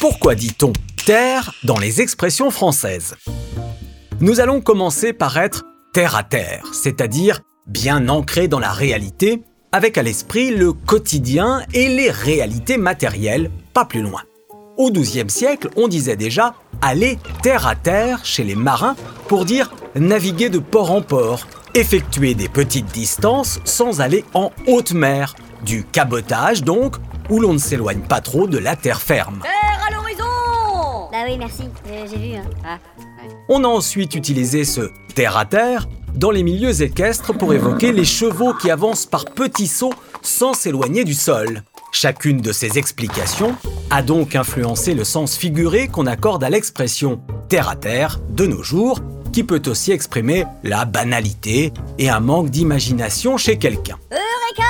Pourquoi dit-on terre dans les expressions françaises? Nous allons commencer par être terre à terre, c'est-à-dire bien ancré dans la réalité, avec à l'esprit le quotidien et les réalités matérielles, pas plus loin. Au XIIe siècle, on disait déjà aller terre à terre chez les marins pour dire naviguer de port en port, effectuer des petites distances sans aller en haute mer, du cabotage donc, où l'on ne s'éloigne pas trop de la terre ferme. Oui, merci, euh, j'ai vu. Hein. Ah, On a ensuite utilisé ce terre à terre dans les milieux équestres pour évoquer les chevaux qui avancent par petits sauts sans s'éloigner du sol. Chacune de ces explications a donc influencé le sens figuré qu'on accorde à l'expression terre à terre de nos jours, qui peut aussi exprimer la banalité et un manque d'imagination chez quelqu'un. Eureka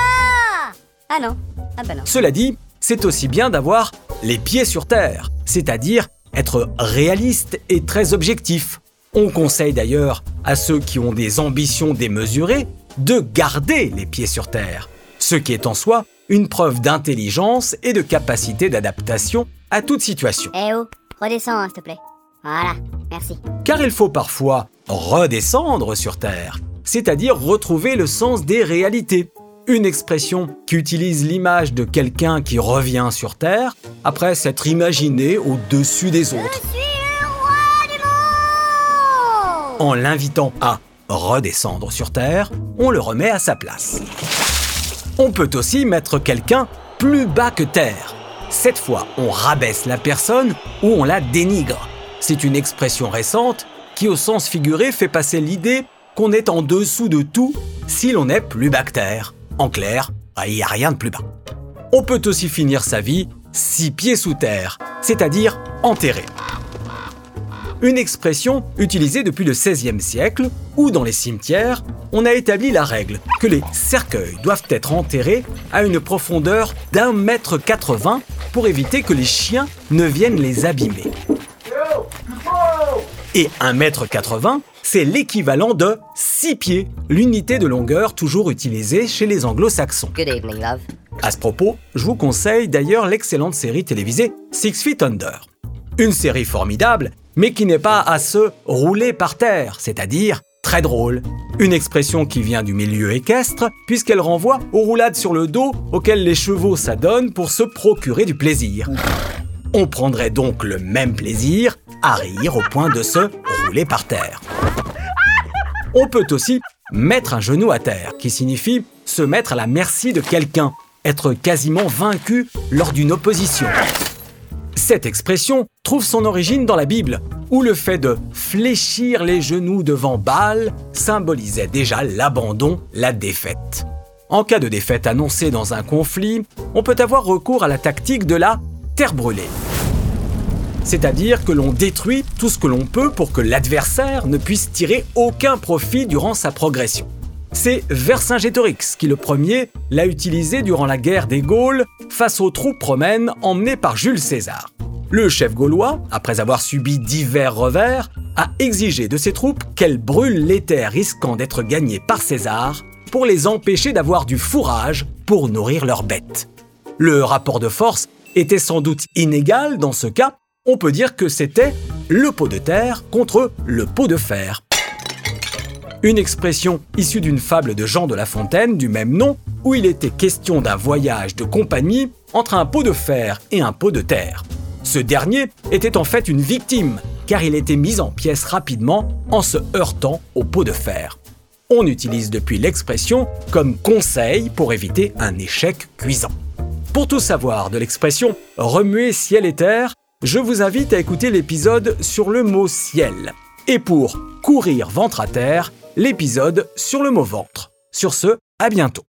Ah non, ah bah non. Cela dit, c'est aussi bien d'avoir les pieds sur terre, c'est-à-dire être réaliste et très objectif. On conseille d'ailleurs à ceux qui ont des ambitions démesurées de garder les pieds sur terre, ce qui est en soi une preuve d'intelligence et de capacité d'adaptation à toute situation. Eh oh, redescends, hein, s'il te plaît. Voilà, merci. Car il faut parfois redescendre sur Terre, c'est-à-dire retrouver le sens des réalités. Une expression qui utilise l'image de quelqu'un qui revient sur Terre après s'être imaginé au-dessus des autres, Je suis le roi du monde en l'invitant à redescendre sur Terre, on le remet à sa place. On peut aussi mettre quelqu'un plus bas que Terre. Cette fois, on rabaisse la personne ou on la dénigre. C'est une expression récente qui, au sens figuré, fait passer l'idée qu'on est en dessous de tout si l'on est plus bas que Terre. En clair, il n'y a rien de plus bas. On peut aussi finir sa vie six pieds sous terre, c'est-à-dire enterré une expression utilisée depuis le XVIe siècle, où dans les cimetières, on a établi la règle que les cercueils doivent être enterrés à une profondeur d'un mètre 80 pour éviter que les chiens ne viennent les abîmer. Et un mètre 80, c'est l'équivalent de 6 pieds, l'unité de longueur toujours utilisée chez les anglo-saxons. Good evening, love. À ce propos, je vous conseille d'ailleurs l'excellente série télévisée Six Feet Under. Une série formidable, mais qui n'est pas à se rouler par terre, c'est-à-dire très drôle. Une expression qui vient du milieu équestre, puisqu'elle renvoie aux roulades sur le dos auxquelles les chevaux s'adonnent pour se procurer du plaisir. On prendrait donc le même plaisir à rire au point de se rouler par terre. On peut aussi mettre un genou à terre, qui signifie se mettre à la merci de quelqu'un, être quasiment vaincu lors d'une opposition. Cette expression trouve son origine dans la Bible, où le fait de fléchir les genoux devant Baal symbolisait déjà l'abandon, la défaite. En cas de défaite annoncée dans un conflit, on peut avoir recours à la tactique de la terre brûlée. C'est-à-dire que l'on détruit tout ce que l'on peut pour que l'adversaire ne puisse tirer aucun profit durant sa progression. C'est Vercingétorix qui le premier l'a utilisé durant la guerre des Gaules face aux troupes romaines emmenées par Jules César. Le chef gaulois, après avoir subi divers revers, a exigé de ses troupes qu'elles brûlent les terres risquant d'être gagnées par César pour les empêcher d'avoir du fourrage pour nourrir leurs bêtes. Le rapport de force était sans doute inégal dans ce cas, on peut dire que c'était le pot de terre contre le pot de fer. Une expression issue d'une fable de Jean de La Fontaine du même nom, où il était question d'un voyage de compagnie entre un pot de fer et un pot de terre. Ce dernier était en fait une victime, car il était mis en pièces rapidement en se heurtant au pot de fer. On utilise depuis l'expression comme conseil pour éviter un échec cuisant. Pour tout savoir de l'expression remuer ciel et terre, je vous invite à écouter l'épisode sur le mot ciel. Et pour courir ventre à terre, l'épisode sur le mot ventre. Sur ce, à bientôt.